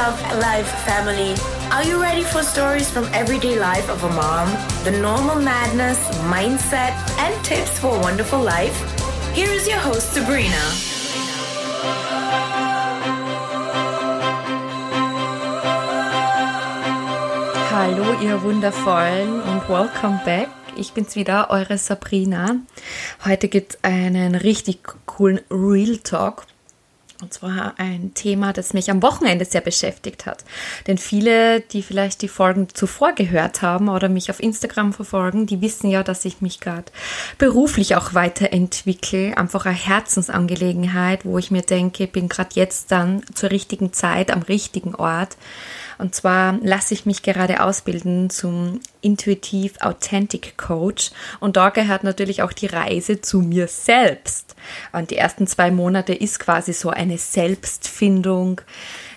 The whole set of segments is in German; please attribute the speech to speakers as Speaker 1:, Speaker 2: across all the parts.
Speaker 1: Love Life family. Are you ready for stories from everyday life of a mom? The normal madness, mindset, and tips for a wonderful life? Here is your host, Sabrina.
Speaker 2: Hallo, ihr Wundervollen und welcome back. Ich bin's wieder, eure Sabrina. Heute gibt's einen richtig coolen Real Talk und zwar ein Thema, das mich am Wochenende sehr beschäftigt hat. Denn viele, die vielleicht die Folgen zuvor gehört haben oder mich auf Instagram verfolgen, die wissen ja, dass ich mich gerade beruflich auch weiterentwickle. Einfach eine Herzensangelegenheit, wo ich mir denke, bin gerade jetzt dann zur richtigen Zeit am richtigen Ort. Und zwar lasse ich mich gerade ausbilden zum Intuitiv Authentic Coach. Und da gehört natürlich auch die Reise zu mir selbst. Und die ersten zwei Monate ist quasi so eine Selbstfindung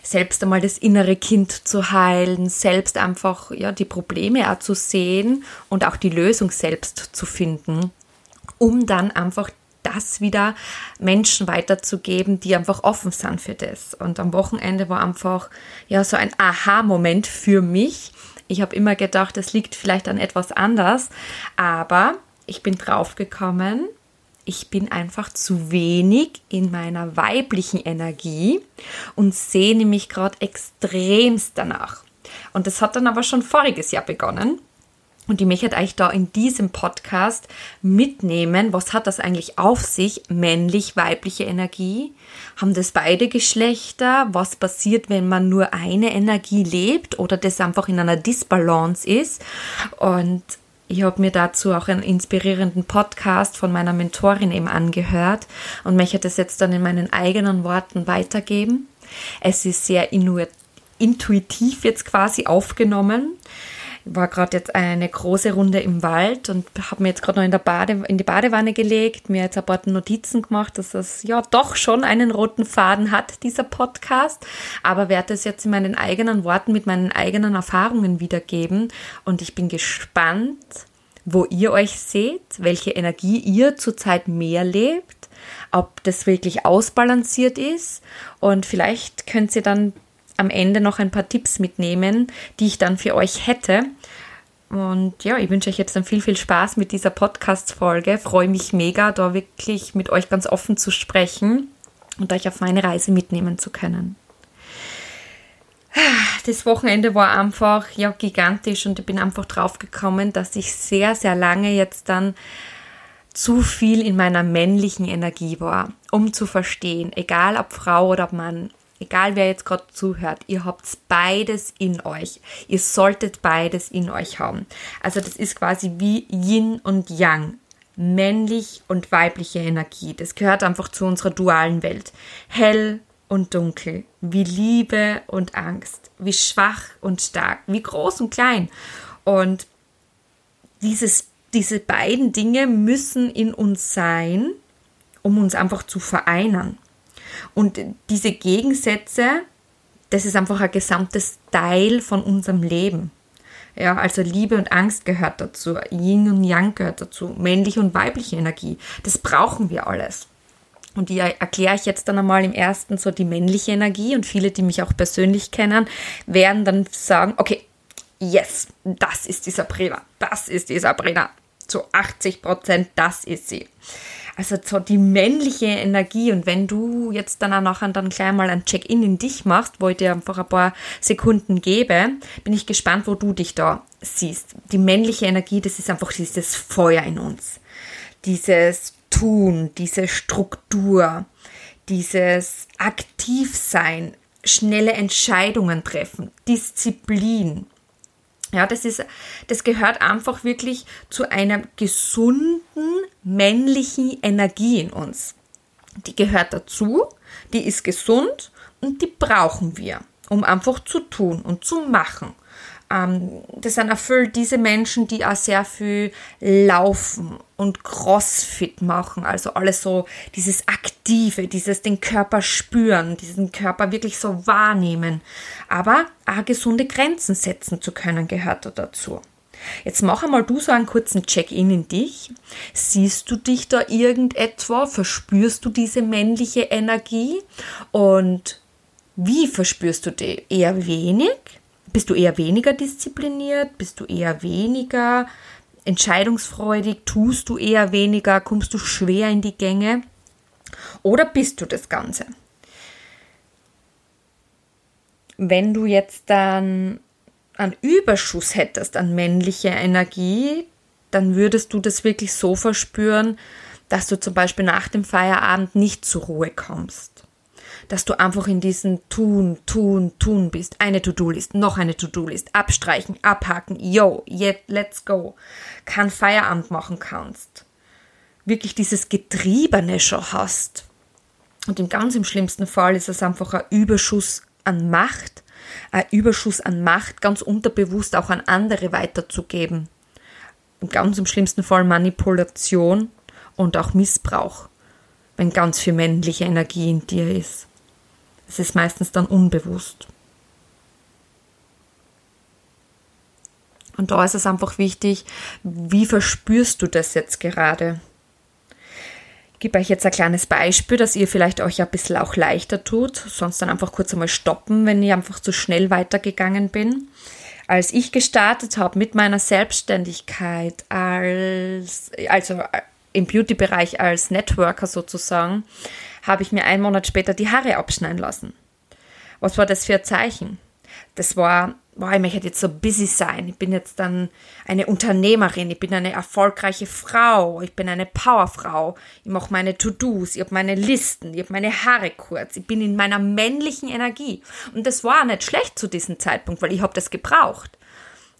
Speaker 2: selbst einmal das innere Kind zu heilen, selbst einfach ja die Probleme auch zu sehen und auch die Lösung selbst zu finden, um dann einfach das wieder Menschen weiterzugeben, die einfach offen sind für das. Und am Wochenende war einfach ja so ein Aha-Moment für mich. Ich habe immer gedacht, es liegt vielleicht an etwas anders, aber ich bin draufgekommen, ich bin einfach zu wenig in meiner weiblichen Energie und sehne mich gerade extremst danach. Und das hat dann aber schon voriges Jahr begonnen. Und ich möchte euch da in diesem Podcast mitnehmen, was hat das eigentlich auf sich, männlich, weibliche Energie? Haben das beide Geschlechter? Was passiert, wenn man nur eine Energie lebt oder das einfach in einer Disbalance ist? Und ich habe mir dazu auch einen inspirierenden Podcast von meiner Mentorin eben angehört und möchte das jetzt dann in meinen eigenen Worten weitergeben. Es ist sehr intuitiv jetzt quasi aufgenommen war gerade jetzt eine große Runde im Wald und habe mir jetzt gerade noch in, der Bade, in die Badewanne gelegt, mir jetzt ein paar Notizen gemacht, dass es ja doch schon einen roten Faden hat, dieser Podcast, aber werde es jetzt in meinen eigenen Worten mit meinen eigenen Erfahrungen wiedergeben. Und ich bin gespannt, wo ihr euch seht, welche Energie ihr zurzeit mehr lebt, ob das wirklich ausbalanciert ist. Und vielleicht könnt ihr dann am Ende noch ein paar Tipps mitnehmen, die ich dann für euch hätte. Und ja, ich wünsche euch jetzt dann viel, viel Spaß mit dieser Podcast-Folge. Freue mich mega, da wirklich mit euch ganz offen zu sprechen und euch auf meine Reise mitnehmen zu können. Das Wochenende war einfach ja gigantisch und ich bin einfach drauf gekommen, dass ich sehr, sehr lange jetzt dann zu viel in meiner männlichen Energie war, um zu verstehen, egal ob Frau oder Mann, egal wer jetzt gerade zuhört, ihr habt beides in euch. Ihr solltet beides in euch haben. Also das ist quasi wie Yin und Yang. Männlich und weibliche Energie. Das gehört einfach zu unserer dualen Welt. Hell und dunkel. Wie Liebe und Angst. Wie schwach und stark. Wie groß und klein. Und dieses, diese beiden Dinge müssen in uns sein, um uns einfach zu vereinen. Und diese Gegensätze, das ist einfach ein gesamtes Teil von unserem Leben. Ja, also Liebe und Angst gehört dazu, Yin und Yang gehört dazu, männliche und weibliche Energie. Das brauchen wir alles. Und die erkläre ich jetzt dann einmal im ersten so die männliche Energie und viele, die mich auch persönlich kennen, werden dann sagen, okay, yes, das ist die Sabrina, das ist die Sabrina. Zu 80 Prozent, das ist sie. Also so die männliche Energie und wenn du jetzt dann auch nachher dann gleich mal ein Check-in in dich machst, wo ich dir einfach ein paar Sekunden gebe, bin ich gespannt, wo du dich da siehst. Die männliche Energie, das ist einfach dieses Feuer in uns. Dieses Tun, diese Struktur, dieses Aktivsein, schnelle Entscheidungen treffen, Disziplin, ja, das ist, das gehört einfach wirklich zu einer gesunden männlichen Energie in uns. Die gehört dazu, die ist gesund und die brauchen wir, um einfach zu tun und zu machen. Ähm, das sind erfüllt diese Menschen, die auch sehr viel laufen und Crossfit machen, also alles so dieses Aktive, dieses den Körper spüren, diesen Körper wirklich so wahrnehmen, aber auch gesunde Grenzen setzen zu können, gehört da dazu. Jetzt mach einmal du so einen kurzen Check-in in dich. Siehst du dich da irgendetwa? Verspürst du diese männliche Energie? Und Wie verspürst du die? Eher wenig? Bist du eher weniger diszipliniert? Bist du eher weniger entscheidungsfreudig? Tust du eher weniger? Kommst du schwer in die Gänge? Oder bist du das Ganze? Wenn du jetzt dann einen Überschuss hättest an männlicher Energie, dann würdest du das wirklich so verspüren, dass du zum Beispiel nach dem Feierabend nicht zur Ruhe kommst. Dass du einfach in diesem Tun, Tun, Tun bist. Eine To-Do-List, noch eine To-Do-List, abstreichen, abhaken, yo, yet, let's go. Kein Feierabend machen kannst. Wirklich dieses Getriebene schon hast. Und im ganz im schlimmsten Fall ist es einfach ein Überschuss an Macht, ein Überschuss an Macht ganz unterbewusst auch an andere weiterzugeben. Im ganz im schlimmsten Fall Manipulation und auch Missbrauch, wenn ganz viel männliche Energie in dir ist. Es ist meistens dann unbewusst. Und da ist es einfach wichtig, wie verspürst du das jetzt gerade? Ich gebe euch jetzt ein kleines Beispiel, dass ihr vielleicht euch ein bisschen auch leichter tut, sonst dann einfach kurz einmal stoppen, wenn ich einfach zu schnell weitergegangen bin. Als ich gestartet habe mit meiner Selbstständigkeit als, also im Beauty-Bereich als Networker sozusagen, habe ich mir einen Monat später die Haare abschneiden lassen. Was war das für ein Zeichen? Das war, boah, ich möchte jetzt so busy sein. Ich bin jetzt dann eine Unternehmerin, ich bin eine erfolgreiche Frau, ich bin eine Powerfrau, ich mache meine To-Dos, ich habe meine Listen, ich habe meine Haare kurz, ich bin in meiner männlichen Energie. Und das war nicht schlecht zu diesem Zeitpunkt, weil ich habe das gebraucht.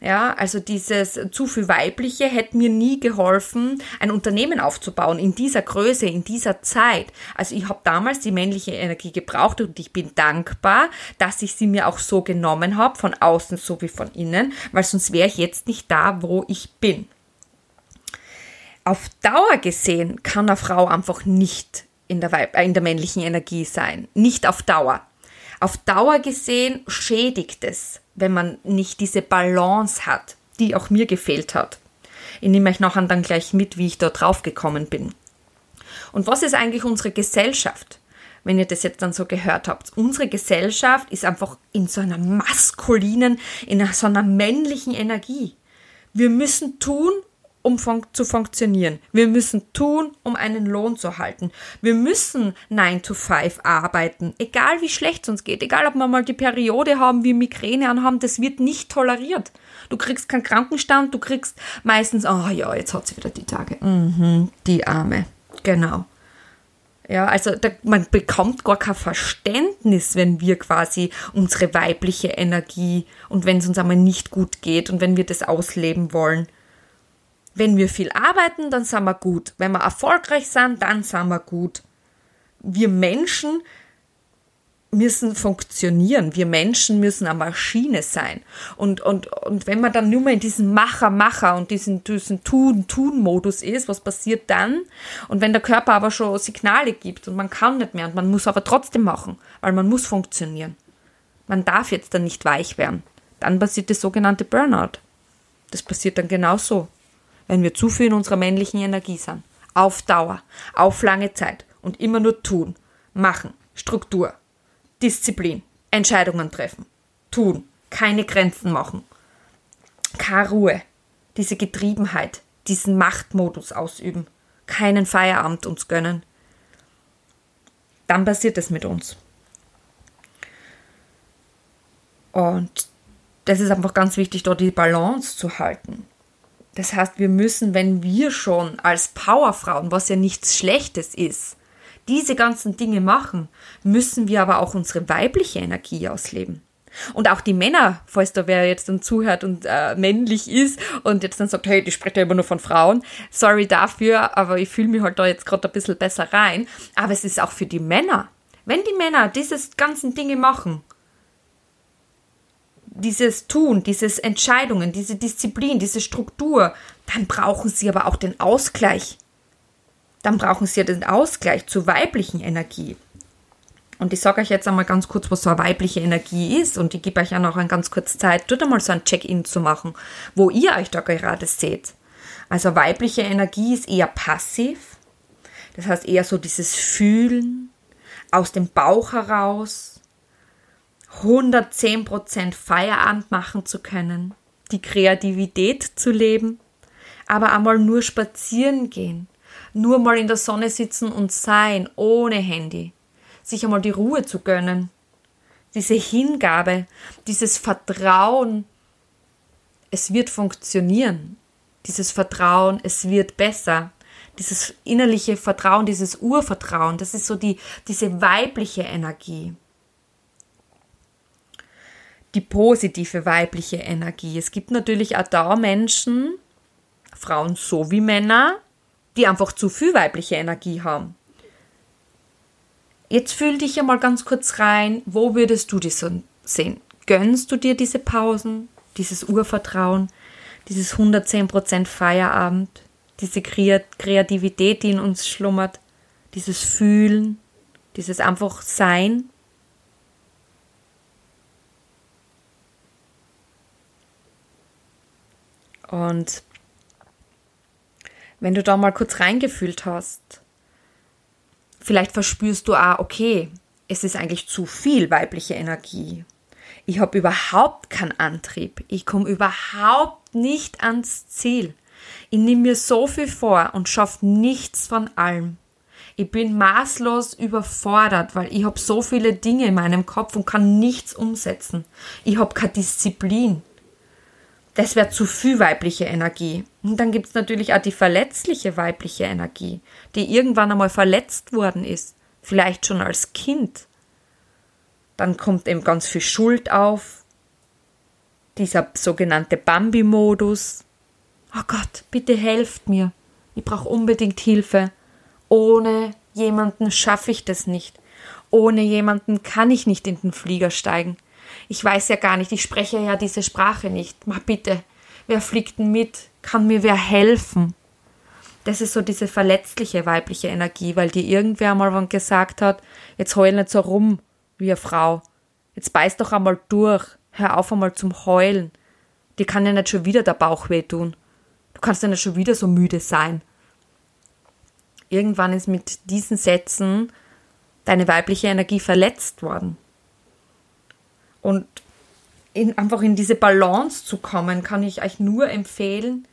Speaker 2: Ja, also dieses zu viel Weibliche hätte mir nie geholfen, ein Unternehmen aufzubauen in dieser Größe, in dieser Zeit. Also ich habe damals die männliche Energie gebraucht und ich bin dankbar, dass ich sie mir auch so genommen habe, von außen sowie von innen, weil sonst wäre ich jetzt nicht da, wo ich bin. Auf Dauer gesehen kann eine Frau einfach nicht in der, Weib äh, in der männlichen Energie sein. Nicht auf Dauer. Auf Dauer gesehen schädigt es wenn man nicht diese Balance hat, die auch mir gefehlt hat. Ich nehme euch nachher dann gleich mit, wie ich da drauf gekommen bin. Und was ist eigentlich unsere Gesellschaft? Wenn ihr das jetzt dann so gehört habt. Unsere Gesellschaft ist einfach in so einer maskulinen, in so einer männlichen Energie. Wir müssen tun, um fun zu funktionieren. Wir müssen tun, um einen Lohn zu halten. Wir müssen 9 to 5 arbeiten, egal wie schlecht es uns geht, egal ob wir mal die Periode haben, wie Migräne anhaben, das wird nicht toleriert. Du kriegst keinen Krankenstand, du kriegst meistens, oh ja, jetzt hat sie wieder die Tage. Mhm, die Arme. Genau. Ja, also da, man bekommt gar kein Verständnis, wenn wir quasi unsere weibliche Energie und wenn es uns einmal nicht gut geht und wenn wir das ausleben wollen. Wenn wir viel arbeiten, dann sind wir gut. Wenn wir erfolgreich sind, dann sind wir gut. Wir Menschen müssen funktionieren. Wir Menschen müssen eine Maschine sein. Und, und, und wenn man dann nur mal in diesem Macher, Macher und diesen, diesen Tun, Tun-Modus ist, was passiert dann? Und wenn der Körper aber schon Signale gibt und man kann nicht mehr und man muss aber trotzdem machen, weil man muss funktionieren. Man darf jetzt dann nicht weich werden. Dann passiert das sogenannte Burnout. Das passiert dann genauso wenn wir zu viel in unserer männlichen Energie sind. Auf Dauer, auf lange Zeit und immer nur tun, machen, Struktur, Disziplin, Entscheidungen treffen, tun, keine Grenzen machen, keine Ruhe, diese Getriebenheit, diesen Machtmodus ausüben, keinen Feierabend uns gönnen. Dann passiert es mit uns. Und das ist einfach ganz wichtig, dort die Balance zu halten. Das heißt, wir müssen, wenn wir schon als Powerfrauen, was ja nichts Schlechtes ist, diese ganzen Dinge machen, müssen wir aber auch unsere weibliche Energie ausleben. Und auch die Männer, falls da wer jetzt dann zuhört und äh, männlich ist und jetzt dann sagt, hey, die spricht ja immer nur von Frauen, sorry dafür, aber ich fühle mich halt da jetzt gerade ein bisschen besser rein. Aber es ist auch für die Männer. Wenn die Männer diese ganzen Dinge machen, dieses Tun, dieses Entscheidungen, diese Disziplin, diese Struktur, dann brauchen sie aber auch den Ausgleich. Dann brauchen sie den Ausgleich zur weiblichen Energie. Und ich sage euch jetzt einmal ganz kurz, was so eine weibliche Energie ist. Und ich gebe euch auch noch eine ganz kurze Zeit, dort einmal so ein Check-in zu machen, wo ihr euch da gerade seht. Also weibliche Energie ist eher passiv. Das heißt eher so dieses Fühlen aus dem Bauch heraus, 110% Feierabend machen zu können, die Kreativität zu leben, aber einmal nur spazieren gehen, nur mal in der Sonne sitzen und sein, ohne Handy, sich einmal die Ruhe zu gönnen, diese Hingabe, dieses Vertrauen, es wird funktionieren, dieses Vertrauen, es wird besser, dieses innerliche Vertrauen, dieses Urvertrauen, das ist so die, diese weibliche Energie die positive weibliche Energie. Es gibt natürlich auch da Menschen, Frauen sowie Männer, die einfach zu viel weibliche Energie haben. Jetzt fühl dich ja mal ganz kurz rein, wo würdest du das sehen? Gönnst du dir diese Pausen, dieses Urvertrauen, dieses 110% Feierabend, diese Kreativität, die in uns schlummert, dieses Fühlen, dieses einfach Sein? Und wenn du da mal kurz reingefühlt hast, vielleicht verspürst du auch, okay, es ist eigentlich zu viel weibliche Energie. Ich habe überhaupt keinen Antrieb. Ich komme überhaupt nicht ans Ziel. Ich nehme mir so viel vor und schaffe nichts von allem. Ich bin maßlos überfordert, weil ich habe so viele Dinge in meinem Kopf und kann nichts umsetzen. Ich habe keine Disziplin das wäre zu viel weibliche Energie. Und dann gibt es natürlich auch die verletzliche weibliche Energie, die irgendwann einmal verletzt worden ist, vielleicht schon als Kind. Dann kommt eben ganz viel Schuld auf, dieser sogenannte Bambi-Modus. Oh Gott, bitte helft mir. Ich brauche unbedingt Hilfe. Ohne jemanden schaffe ich das nicht. Ohne jemanden kann ich nicht in den Flieger steigen. Ich weiß ja gar nicht, ich spreche ja diese Sprache nicht. Mach bitte, wer fliegt denn mit? Kann mir wer helfen? Das ist so diese verletzliche weibliche Energie, weil dir irgendwer mal gesagt hat, jetzt heul nicht so rum wie eine Frau. Jetzt beiß doch einmal durch. Hör auf einmal zum Heulen. Dir kann ja nicht schon wieder der Bauch wehtun. Du kannst ja nicht schon wieder so müde sein. Irgendwann ist mit diesen Sätzen deine weibliche Energie verletzt worden. Und in, einfach in diese Balance zu kommen, kann ich euch nur empfehlen,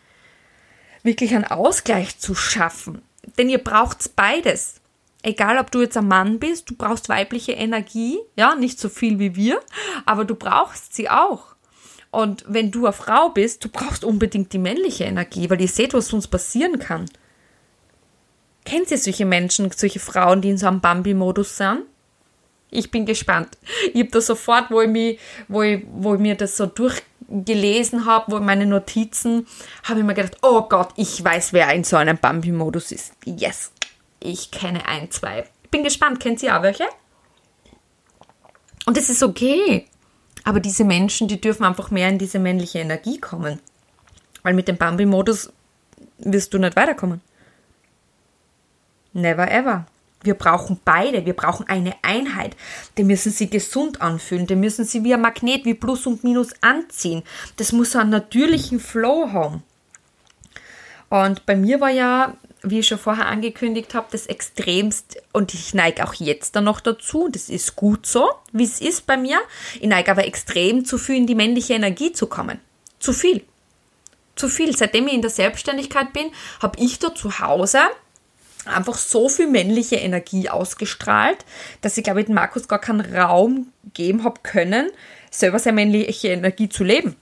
Speaker 2: wirklich einen Ausgleich zu schaffen. Denn ihr braucht beides. Egal, ob du jetzt ein Mann bist, du brauchst weibliche Energie, ja, nicht so viel wie wir, aber du brauchst sie auch. Und wenn du eine Frau bist, du brauchst unbedingt die männliche Energie, weil ihr seht, was uns passieren kann. Kennt ihr solche Menschen, solche Frauen, die in so einem Bambi-Modus sind? Ich bin gespannt. Ich habe da sofort, wo ich, mich, wo, ich, wo ich mir das so durchgelesen habe, wo meine Notizen, habe ich mir gedacht, oh Gott, ich weiß, wer in so einem Bambi-Modus ist. Yes, ich kenne ein, zwei. Ich bin gespannt. Kennt ihr auch welche? Und es ist okay. Aber diese Menschen, die dürfen einfach mehr in diese männliche Energie kommen. Weil mit dem Bambi-Modus wirst du nicht weiterkommen. Never ever. Wir brauchen beide, wir brauchen eine Einheit. Die müssen sie gesund anfühlen, die müssen sie wie ein Magnet, wie Plus und Minus anziehen. Das muss einen natürlichen Flow haben. Und bei mir war ja, wie ich schon vorher angekündigt habe, das extremst, und ich neige auch jetzt dann noch dazu, das ist gut so, wie es ist bei mir. Ich neige aber extrem zu viel in die männliche Energie zu kommen. Zu viel. Zu viel. Seitdem ich in der Selbstständigkeit bin, habe ich da zu Hause einfach so viel männliche Energie ausgestrahlt, dass ich glaube, ich Markus gar keinen Raum geben habe können, selber seine männliche Energie zu leben.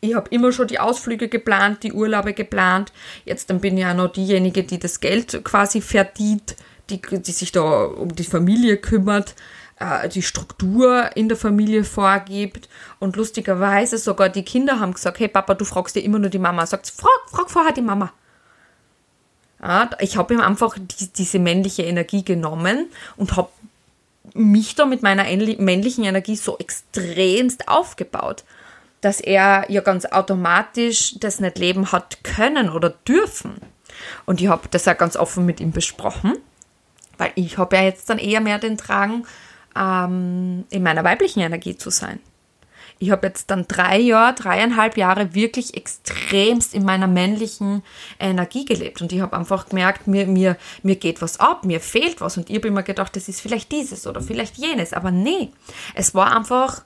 Speaker 2: Ich habe immer schon die Ausflüge geplant, die Urlaube geplant. Jetzt dann bin ich ja noch diejenige, die das Geld quasi verdient, die, die sich da um die Familie kümmert, äh, die Struktur in der Familie vorgibt. Und lustigerweise sogar die Kinder haben gesagt, hey Papa, du fragst dir immer nur die Mama. Sagt, frag, frag vorher die Mama. Ja, ich habe ihm einfach die, diese männliche Energie genommen und habe mich da mit meiner männlichen Energie so extremst aufgebaut, dass er ja ganz automatisch das nicht leben hat können oder dürfen. Und ich habe das ja ganz offen mit ihm besprochen, weil ich habe ja jetzt dann eher mehr den Drang, ähm, in meiner weiblichen Energie zu sein. Ich habe jetzt dann drei Jahre, dreieinhalb Jahre wirklich extremst in meiner männlichen Energie gelebt. Und ich habe einfach gemerkt, mir, mir, mir geht was ab, mir fehlt was. Und ich habe immer gedacht, das ist vielleicht dieses oder vielleicht jenes. Aber nee, es war einfach,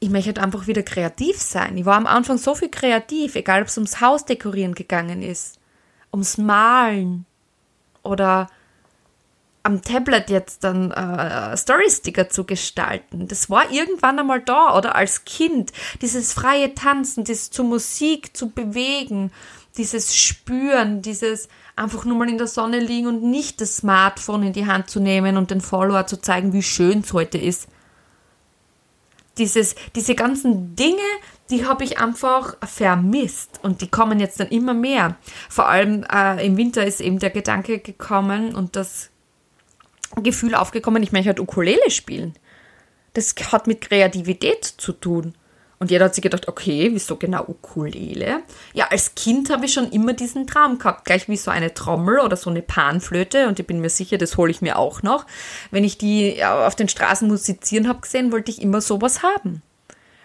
Speaker 2: ich möchte einfach wieder kreativ sein. Ich war am Anfang so viel kreativ, egal ob es ums Haus dekorieren gegangen ist, ums Malen oder am Tablet jetzt dann äh, Storysticker zu gestalten. Das war irgendwann einmal da oder als Kind. Dieses freie Tanzen, dieses zu Musik zu bewegen, dieses Spüren, dieses einfach nur mal in der Sonne liegen und nicht das Smartphone in die Hand zu nehmen und den Follower zu zeigen, wie schön es heute ist. Dieses, diese ganzen Dinge, die habe ich einfach vermisst und die kommen jetzt dann immer mehr. Vor allem äh, im Winter ist eben der Gedanke gekommen und das Gefühl aufgekommen, ich möchte halt Ukulele spielen. Das hat mit Kreativität zu tun. Und jeder hat sich gedacht, okay, wieso genau Ukulele? Ja, als Kind habe ich schon immer diesen Traum gehabt, gleich wie so eine Trommel oder so eine Panflöte. Und ich bin mir sicher, das hole ich mir auch noch. Wenn ich die auf den Straßen musizieren habe gesehen, wollte ich immer sowas haben.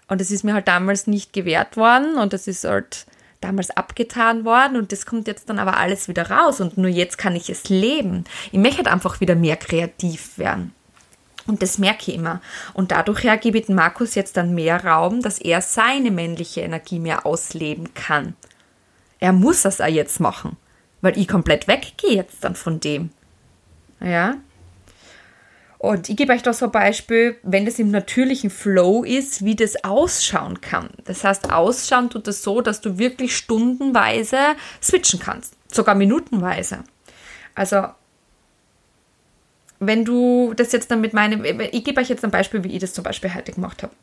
Speaker 2: Und es ist mir halt damals nicht gewährt worden und das ist halt damals abgetan worden und das kommt jetzt dann aber alles wieder raus und nur jetzt kann ich es leben. Ich möchte halt einfach wieder mehr kreativ werden. Und das merke ich immer. Und dadurch her gebe ich Markus jetzt dann mehr Raum, dass er seine männliche Energie mehr ausleben kann. Er muss das auch jetzt machen, weil ich komplett weggehe jetzt dann von dem. Ja, und ich gebe euch da so ein Beispiel, wenn das im natürlichen Flow ist, wie das ausschauen kann. Das heißt, ausschauen tut das so, dass du wirklich stundenweise switchen kannst, sogar minutenweise. Also, wenn du das jetzt dann mit meinem, ich gebe euch jetzt ein Beispiel, wie ich das zum Beispiel heute gemacht habe.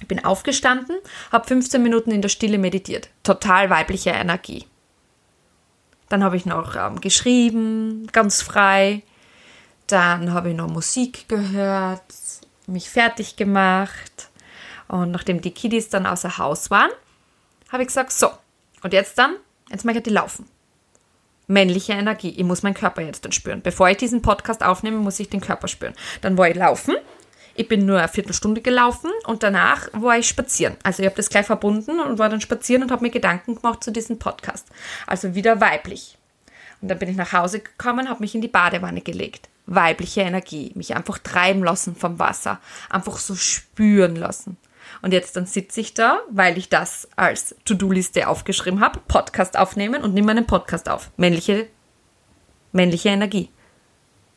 Speaker 2: Ich bin aufgestanden, habe 15 Minuten in der Stille meditiert. Total weibliche Energie. Dann habe ich noch ähm, geschrieben, ganz frei. Dann habe ich noch Musik gehört, mich fertig gemacht. Und nachdem die Kiddies dann außer Haus waren, habe ich gesagt, so, und jetzt dann, jetzt mache ich die laufen. Männliche Energie. Ich muss meinen Körper jetzt dann spüren. Bevor ich diesen Podcast aufnehme, muss ich den Körper spüren. Dann war ich laufen. Ich bin nur eine Viertelstunde gelaufen und danach war ich spazieren. Also ich habe das gleich verbunden und war dann spazieren und habe mir Gedanken gemacht zu diesem Podcast. Also wieder weiblich. Und dann bin ich nach Hause gekommen, habe mich in die Badewanne gelegt weibliche Energie, mich einfach treiben lassen vom Wasser, einfach so spüren lassen. Und jetzt dann sitze ich da, weil ich das als To-Do-Liste aufgeschrieben habe, Podcast aufnehmen und nehme einen Podcast auf. Männliche, männliche Energie.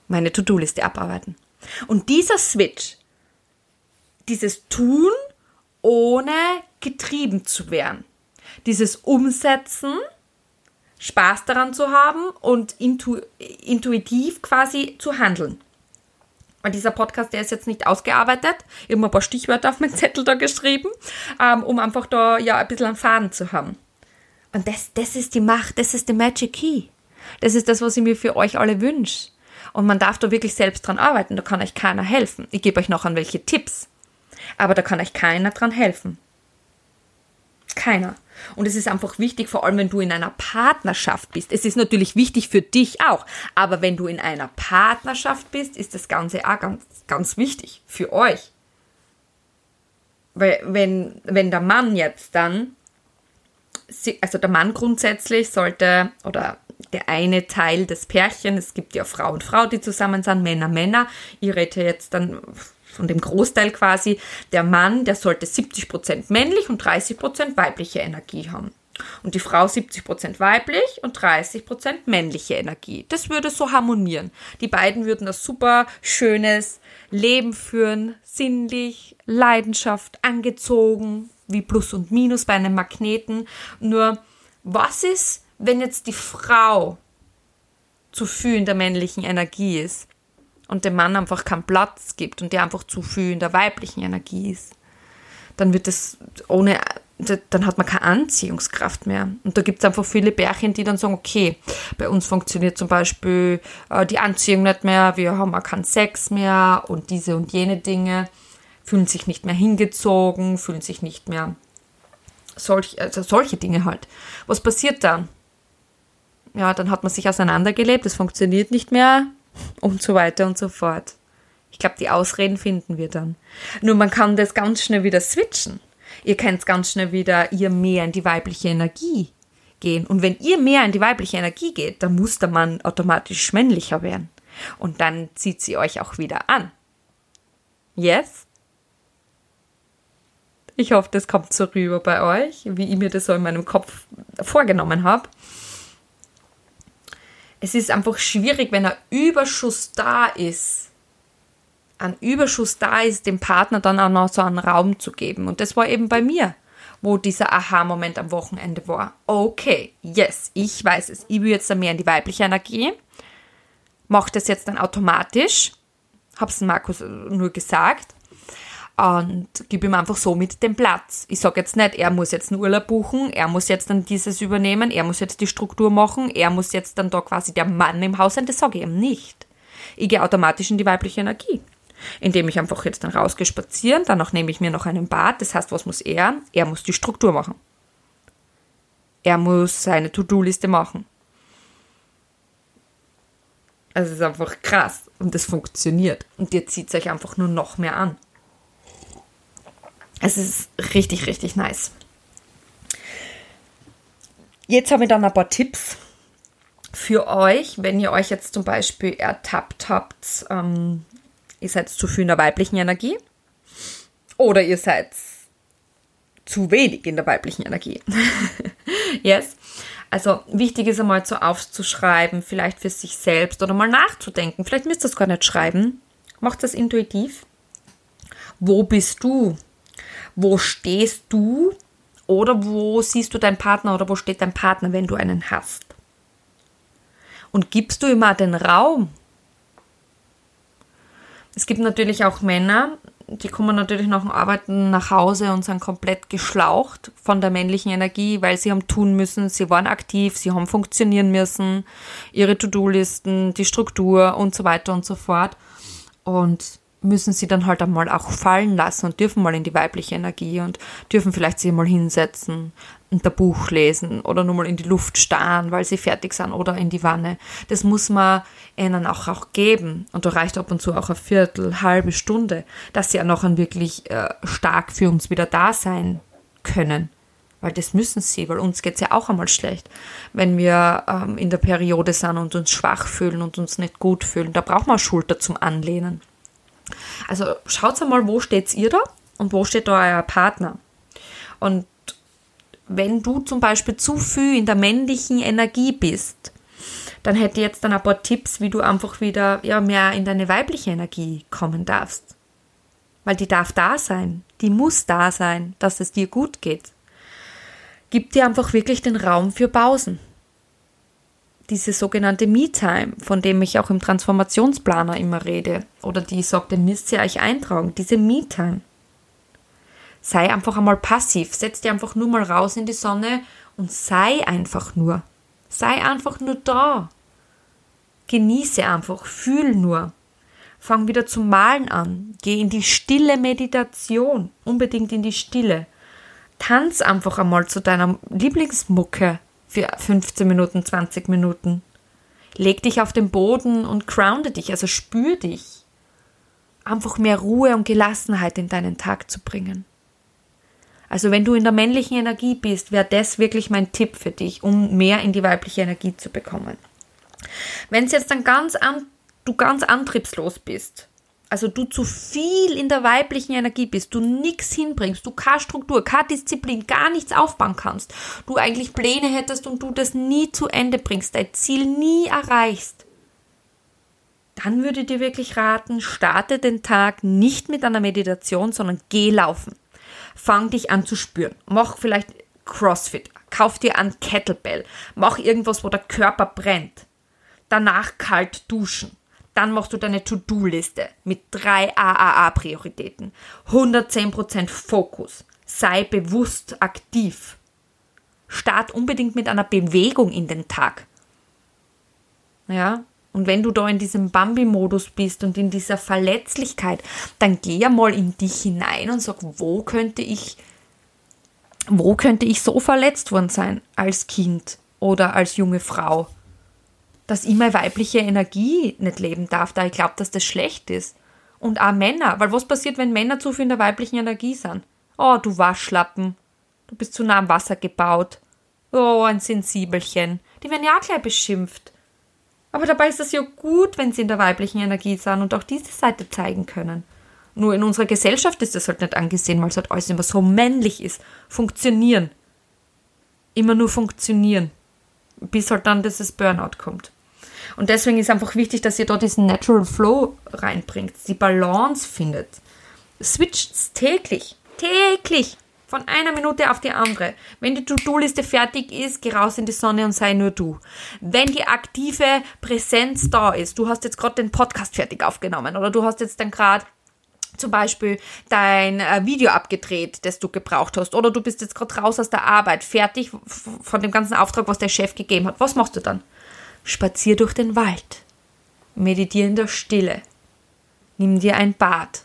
Speaker 2: Meine To-Do-Liste abarbeiten. Und dieser Switch, dieses Tun, ohne getrieben zu werden, dieses Umsetzen, Spaß daran zu haben und intu intuitiv quasi zu handeln. Und dieser Podcast, der ist jetzt nicht ausgearbeitet. Ich habe ein paar Stichwörter auf meinen Zettel da geschrieben, ähm, um einfach da ja ein bisschen einen Faden zu haben. Und das, das ist die Macht, das ist die Magic Key. Das ist das, was ich mir für euch alle wünsche. Und man darf da wirklich selbst dran arbeiten. Da kann euch keiner helfen. Ich gebe euch noch an welche Tipps. Aber da kann euch keiner dran helfen. Keiner. Und es ist einfach wichtig, vor allem wenn du in einer Partnerschaft bist. Es ist natürlich wichtig für dich auch, aber wenn du in einer Partnerschaft bist, ist das Ganze auch ganz, ganz wichtig für euch. Weil wenn, wenn der Mann jetzt dann, also der Mann grundsätzlich sollte, oder der eine Teil des Pärchens, es gibt ja Frau und Frau, die zusammen sind, Männer, Männer, ich rede jetzt dann von dem Großteil quasi, der Mann, der sollte 70% männlich und 30% weibliche Energie haben. Und die Frau 70% weiblich und 30% männliche Energie. Das würde so harmonieren. Die beiden würden ein super schönes Leben führen, sinnlich, Leidenschaft, angezogen, wie Plus und Minus bei einem Magneten. Nur, was ist, wenn jetzt die Frau zu in der männlichen Energie ist? Und dem Mann einfach keinen Platz gibt und der einfach zu viel in der weiblichen Energie ist, dann wird es ohne, dann hat man keine Anziehungskraft mehr. Und da gibt es einfach viele Bärchen, die dann sagen, okay, bei uns funktioniert zum Beispiel äh, die Anziehung nicht mehr, wir haben auch keinen Sex mehr und diese und jene Dinge, fühlen sich nicht mehr hingezogen, fühlen sich nicht mehr solch, also solche Dinge halt. Was passiert dann? Ja, dann hat man sich auseinandergelebt, es funktioniert nicht mehr, und so weiter und so fort. Ich glaube, die Ausreden finden wir dann. Nur man kann das ganz schnell wieder switchen. Ihr könnt ganz schnell wieder ihr mehr in die weibliche Energie gehen. Und wenn ihr mehr in die weibliche Energie geht, dann muss der Mann automatisch männlicher werden. Und dann zieht sie euch auch wieder an. Yes? Ich hoffe, das kommt so rüber bei euch, wie ich mir das so in meinem Kopf vorgenommen habe. Es ist einfach schwierig, wenn ein Überschuss da ist, ein Überschuss da ist, dem Partner dann auch noch so einen Raum zu geben. Und das war eben bei mir, wo dieser Aha-Moment am Wochenende war. Okay, yes, ich weiß es. Ich will jetzt dann mehr in die weibliche Energie. Mache das jetzt dann automatisch. Hab's Markus nur gesagt und gebe ihm einfach so mit den Platz. Ich sage jetzt nicht, er muss jetzt einen Urlaub buchen, er muss jetzt dann dieses übernehmen, er muss jetzt die Struktur machen, er muss jetzt dann da quasi der Mann im Haus sein, das sage ich ihm nicht. Ich gehe automatisch in die weibliche Energie. Indem ich einfach jetzt dann rausgehe spazieren, danach nehme ich mir noch einen Bad, das heißt, was muss er? Er muss die Struktur machen. Er muss seine To-Do-Liste machen. Also es ist einfach krass und das funktioniert. Und ihr zieht euch einfach nur noch mehr an. Es ist richtig, richtig nice. Jetzt habe ich dann ein paar Tipps für euch, wenn ihr euch jetzt zum Beispiel ertappt habt, ähm, ihr seid zu viel in der weiblichen Energie oder ihr seid zu wenig in der weiblichen Energie. yes. Also wichtig ist einmal so aufzuschreiben, vielleicht für sich selbst oder mal nachzudenken. Vielleicht müsst ihr das gar nicht schreiben. Macht das intuitiv. Wo bist du wo stehst du oder wo siehst du deinen Partner oder wo steht dein Partner, wenn du einen hast. Und gibst du immer den Raum. Es gibt natürlich auch Männer, die kommen natürlich nach dem Arbeiten nach Hause und sind komplett geschlaucht von der männlichen Energie, weil sie haben tun müssen, sie waren aktiv, sie haben funktionieren müssen, ihre To-Do-Listen, die Struktur und so weiter und so fort. Und müssen sie dann halt einmal auch fallen lassen und dürfen mal in die weibliche Energie und dürfen vielleicht sich mal hinsetzen und ein Buch lesen oder nur mal in die Luft starren, weil sie fertig sind oder in die Wanne. Das muss man ihnen auch, auch geben. Und da reicht ab und zu auch eine Viertel, halbe Stunde, dass sie ja noch wirklich äh, stark für uns wieder da sein können. Weil das müssen sie, weil uns geht's ja auch einmal schlecht, wenn wir ähm, in der Periode sind und uns schwach fühlen und uns nicht gut fühlen. Da braucht man Schulter zum Anlehnen. Also schaut einmal, wo steht ihr da und wo steht da euer Partner. Und wenn du zum Beispiel zu viel in der männlichen Energie bist, dann hätte ich jetzt dann ein paar Tipps, wie du einfach wieder ja, mehr in deine weibliche Energie kommen darfst. Weil die darf da sein, die muss da sein, dass es dir gut geht. Gib dir einfach wirklich den Raum für Pausen diese sogenannte Me-Time, von dem ich auch im Transformationsplaner immer rede, oder die sagt, den müsst ihr euch eintragen, diese Me-Time. Sei einfach einmal passiv, setz dir einfach nur mal raus in die Sonne und sei einfach nur. Sei einfach nur da. Genieße einfach, fühl nur. Fang wieder zum Malen an. Geh in die stille Meditation, unbedingt in die Stille. Tanz einfach einmal zu deiner Lieblingsmucke für 15 Minuten, 20 Minuten. Leg dich auf den Boden und grounde dich, also spür dich. Einfach mehr Ruhe und Gelassenheit in deinen Tag zu bringen. Also wenn du in der männlichen Energie bist, wäre das wirklich mein Tipp für dich, um mehr in die weibliche Energie zu bekommen. Wenn es jetzt dann ganz an, du ganz antriebslos bist, also du zu viel in der weiblichen Energie bist, du nichts hinbringst, du keine Struktur, keine Disziplin, gar nichts aufbauen kannst, du eigentlich Pläne hättest und du das nie zu Ende bringst, dein Ziel nie erreichst, dann würde ich dir wirklich raten, starte den Tag nicht mit einer Meditation, sondern geh laufen. Fang dich an zu spüren. Mach vielleicht CrossFit. Kauf dir ein Kettlebell. Mach irgendwas, wo der Körper brennt. Danach kalt duschen dann machst du deine To-Do-Liste mit drei AAA-Prioritäten. 110% Fokus. Sei bewusst aktiv. Start unbedingt mit einer Bewegung in den Tag. Ja, und wenn du da in diesem Bambi-Modus bist und in dieser Verletzlichkeit, dann geh ja mal in dich hinein und sag, wo könnte ich, wo könnte ich so verletzt worden sein als Kind oder als junge Frau? Dass ich meine weibliche Energie nicht leben darf, da ich glaube, dass das schlecht ist. Und auch Männer, weil was passiert, wenn Männer zu viel in der weiblichen Energie sind? Oh, du Waschlappen. Du bist zu nah am Wasser gebaut. Oh, ein Sensibelchen. Die werden ja auch gleich beschimpft. Aber dabei ist es ja gut, wenn sie in der weiblichen Energie sind und auch diese Seite zeigen können. Nur in unserer Gesellschaft ist das halt nicht angesehen, weil es halt alles immer so männlich ist. Funktionieren. Immer nur funktionieren. Bis halt dann dieses Burnout kommt. Und deswegen ist einfach wichtig, dass ihr da diesen Natural Flow reinbringt, die Balance findet. Switcht täglich. Täglich. Von einer Minute auf die andere. Wenn die To-Do-Liste fertig ist, geh raus in die Sonne und sei nur du. Wenn die aktive Präsenz da ist, du hast jetzt gerade den Podcast fertig aufgenommen oder du hast jetzt dann gerade zum Beispiel dein äh, Video abgedreht, das du gebraucht hast, oder du bist jetzt gerade raus aus der Arbeit, fertig von dem ganzen Auftrag, was der Chef gegeben hat. Was machst du dann? Spazier durch den Wald. Meditier in der Stille. Nimm dir ein Bad.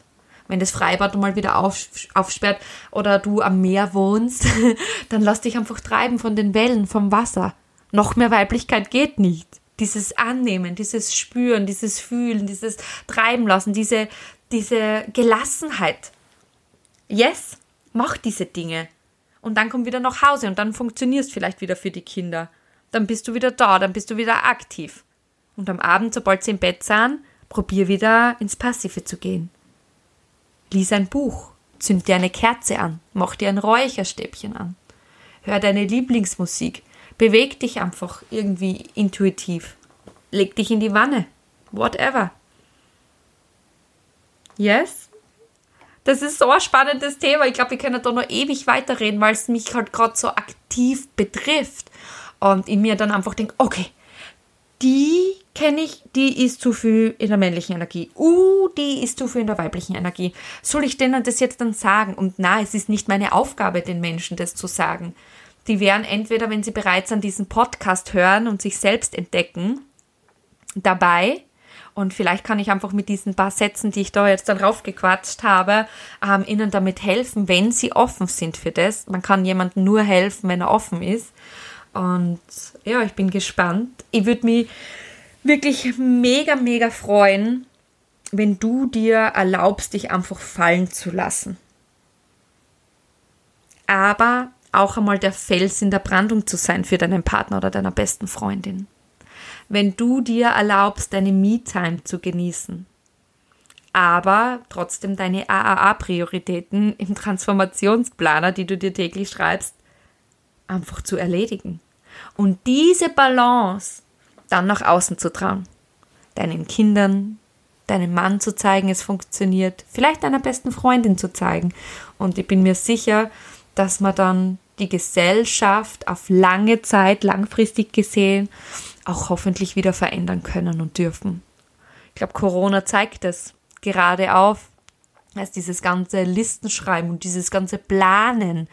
Speaker 2: Wenn das Freibad mal wieder auf, aufsperrt oder du am Meer wohnst, dann lass dich einfach treiben von den Wellen, vom Wasser. Noch mehr Weiblichkeit geht nicht. Dieses Annehmen, dieses Spüren, dieses Fühlen, dieses Treiben lassen, diese, diese Gelassenheit. Yes, mach diese Dinge. Und dann komm wieder nach Hause und dann funktionierst vielleicht wieder für die Kinder dann bist du wieder da, dann bist du wieder aktiv. Und am Abend, sobald sie im Bett sind, probier wieder ins Passive zu gehen. Lies ein Buch, zünd dir eine Kerze an, mach dir ein Räucherstäbchen an, hör deine Lieblingsmusik, beweg dich einfach irgendwie intuitiv, leg dich in die Wanne, whatever. Yes? Das ist so ein spannendes Thema. Ich glaube, wir können da noch ewig weiterreden, weil es mich halt gerade so aktiv betrifft. Und ich mir dann einfach denke, okay, die kenne ich, die ist zu viel in der männlichen Energie. Uh, die ist zu viel in der weiblichen Energie. Soll ich denen das jetzt dann sagen? Und na, es ist nicht meine Aufgabe, den Menschen das zu sagen. Die werden entweder, wenn sie bereits an diesen Podcast hören und sich selbst entdecken, dabei. Und vielleicht kann ich einfach mit diesen paar Sätzen, die ich da jetzt dann raufgequatscht habe, ähm, ihnen damit helfen, wenn sie offen sind für das. Man kann jemandem nur helfen, wenn er offen ist. Und ja, ich bin gespannt. Ich würde mich wirklich mega, mega freuen, wenn du dir erlaubst, dich einfach fallen zu lassen. Aber auch einmal der Fels in der Brandung zu sein für deinen Partner oder deiner besten Freundin. Wenn du dir erlaubst, deine Me-Time zu genießen, aber trotzdem deine AAA-Prioritäten im Transformationsplaner, die du dir täglich schreibst, einfach zu erledigen. Und diese Balance dann nach außen zu tragen. Deinen Kindern, deinem Mann zu zeigen, es funktioniert. Vielleicht deiner besten Freundin zu zeigen. Und ich bin mir sicher, dass man dann die Gesellschaft auf lange Zeit, langfristig gesehen, auch hoffentlich wieder verändern können und dürfen. Ich glaube, Corona zeigt es gerade auf, als dieses ganze Listenschreiben und dieses ganze Planen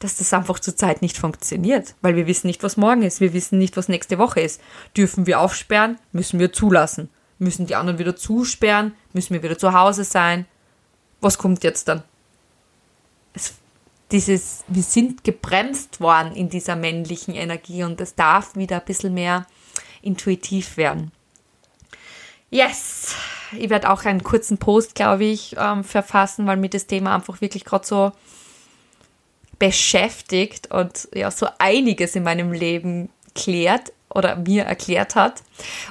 Speaker 2: dass das einfach zurzeit nicht funktioniert, weil wir wissen nicht, was morgen ist, wir wissen nicht, was nächste Woche ist. Dürfen wir aufsperren, müssen wir zulassen. Müssen die anderen wieder zusperren, müssen wir wieder zu Hause sein. Was kommt jetzt dann? Es, dieses, wir sind gebremst worden in dieser männlichen Energie und es darf wieder ein bisschen mehr intuitiv werden. Yes! Ich werde auch einen kurzen Post, glaube ich, ähm, verfassen, weil mir das Thema einfach wirklich gerade so beschäftigt und ja so einiges in meinem Leben klärt oder mir erklärt hat.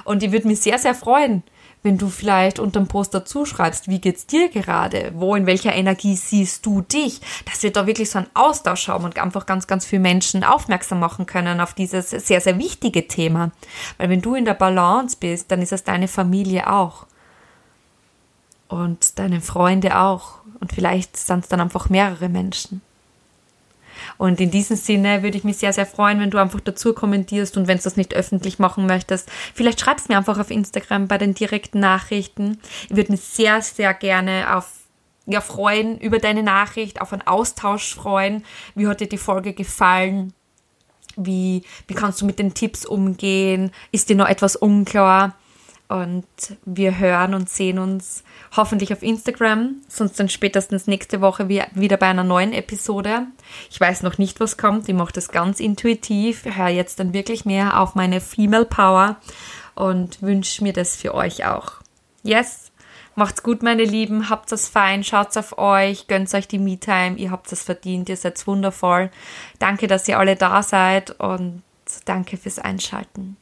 Speaker 2: Und ich würde mich sehr, sehr freuen, wenn du vielleicht unter dem Post dazu schreibst, wie geht's dir gerade? Wo, in welcher Energie siehst du dich? Dass wir da wirklich so einen Austausch haben und einfach ganz, ganz viele Menschen aufmerksam machen können auf dieses sehr, sehr wichtige Thema. Weil wenn du in der Balance bist, dann ist es deine Familie auch. Und deine Freunde auch. Und vielleicht sind es dann einfach mehrere Menschen. Und in diesem Sinne würde ich mich sehr, sehr freuen, wenn du einfach dazu kommentierst und wenn du das nicht öffentlich machen möchtest, vielleicht schreibst mir einfach auf Instagram bei den direkten Nachrichten. Ich würde mich sehr, sehr gerne auf ja, freuen über deine Nachricht, auf einen Austausch freuen. Wie hat dir die Folge gefallen? Wie, wie kannst du mit den Tipps umgehen? Ist dir noch etwas unklar? Und wir hören und sehen uns hoffentlich auf Instagram, sonst dann spätestens nächste Woche wieder bei einer neuen Episode. Ich weiß noch nicht, was kommt. Ich mache das ganz intuitiv. Höre jetzt dann wirklich mehr auf meine Female Power und wünsche mir das für euch auch. Yes, Macht's gut, meine Lieben. Habt es fein. Schaut auf euch. Gönnt euch die Me-Time. Ihr habt es verdient. Ihr seid wundervoll. Danke, dass ihr alle da seid und danke fürs Einschalten.